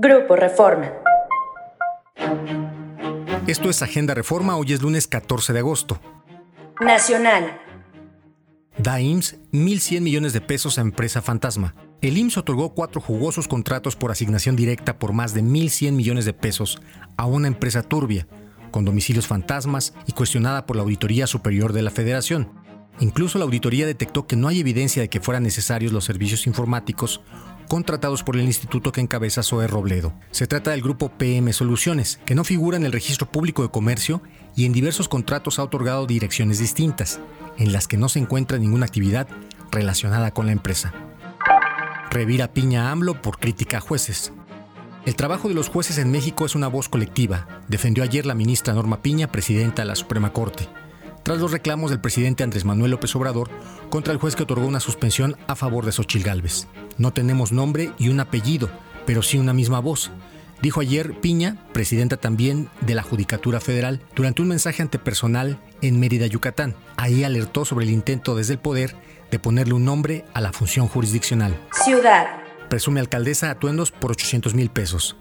Grupo Reforma. Esto es Agenda Reforma, hoy es lunes 14 de agosto. Nacional. Da IMSS 1.100 millones de pesos a empresa fantasma. El IMSS otorgó cuatro jugosos contratos por asignación directa por más de 1.100 millones de pesos a una empresa turbia, con domicilios fantasmas y cuestionada por la Auditoría Superior de la Federación. Incluso la auditoría detectó que no hay evidencia de que fueran necesarios los servicios informáticos contratados por el instituto que encabeza Zoe Robledo. Se trata del grupo PM Soluciones, que no figura en el registro público de comercio y en diversos contratos ha otorgado direcciones distintas, en las que no se encuentra ninguna actividad relacionada con la empresa. Revira Piña AMLO por crítica a jueces. El trabajo de los jueces en México es una voz colectiva, defendió ayer la ministra Norma Piña, presidenta de la Suprema Corte tras los reclamos del presidente Andrés Manuel López Obrador contra el juez que otorgó una suspensión a favor de Xochil Gálvez. No tenemos nombre y un apellido, pero sí una misma voz, dijo ayer Piña, presidenta también de la Judicatura Federal, durante un mensaje antepersonal en Mérida, Yucatán. Ahí alertó sobre el intento desde el poder de ponerle un nombre a la función jurisdiccional. Ciudad. Presume alcaldesa atuendos por 800 mil pesos.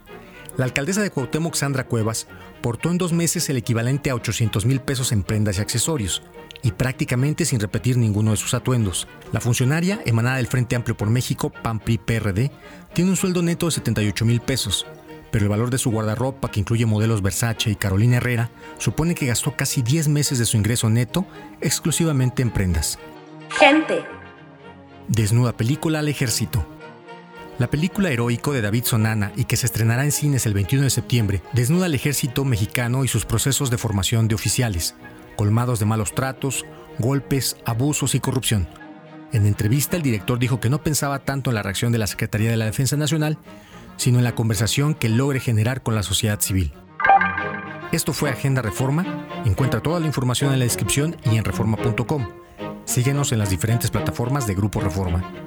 La alcaldesa de Cuauhtémoc, Sandra Cuevas, portó en dos meses el equivalente a 800 mil pesos en prendas y accesorios, y prácticamente sin repetir ninguno de sus atuendos. La funcionaria, emanada del Frente Amplio por México, PAN-PRI-PRD, tiene un sueldo neto de 78 mil pesos, pero el valor de su guardarropa, que incluye modelos Versace y Carolina Herrera, supone que gastó casi 10 meses de su ingreso neto exclusivamente en prendas. Gente. Desnuda película al ejército. La película Heroico de David Sonana y que se estrenará en cines el 21 de septiembre desnuda al ejército mexicano y sus procesos de formación de oficiales, colmados de malos tratos, golpes, abusos y corrupción. En entrevista el director dijo que no pensaba tanto en la reacción de la Secretaría de la Defensa Nacional, sino en la conversación que logre generar con la sociedad civil. Esto fue Agenda Reforma. Encuentra toda la información en la descripción y en reforma.com. Síguenos en las diferentes plataformas de Grupo Reforma.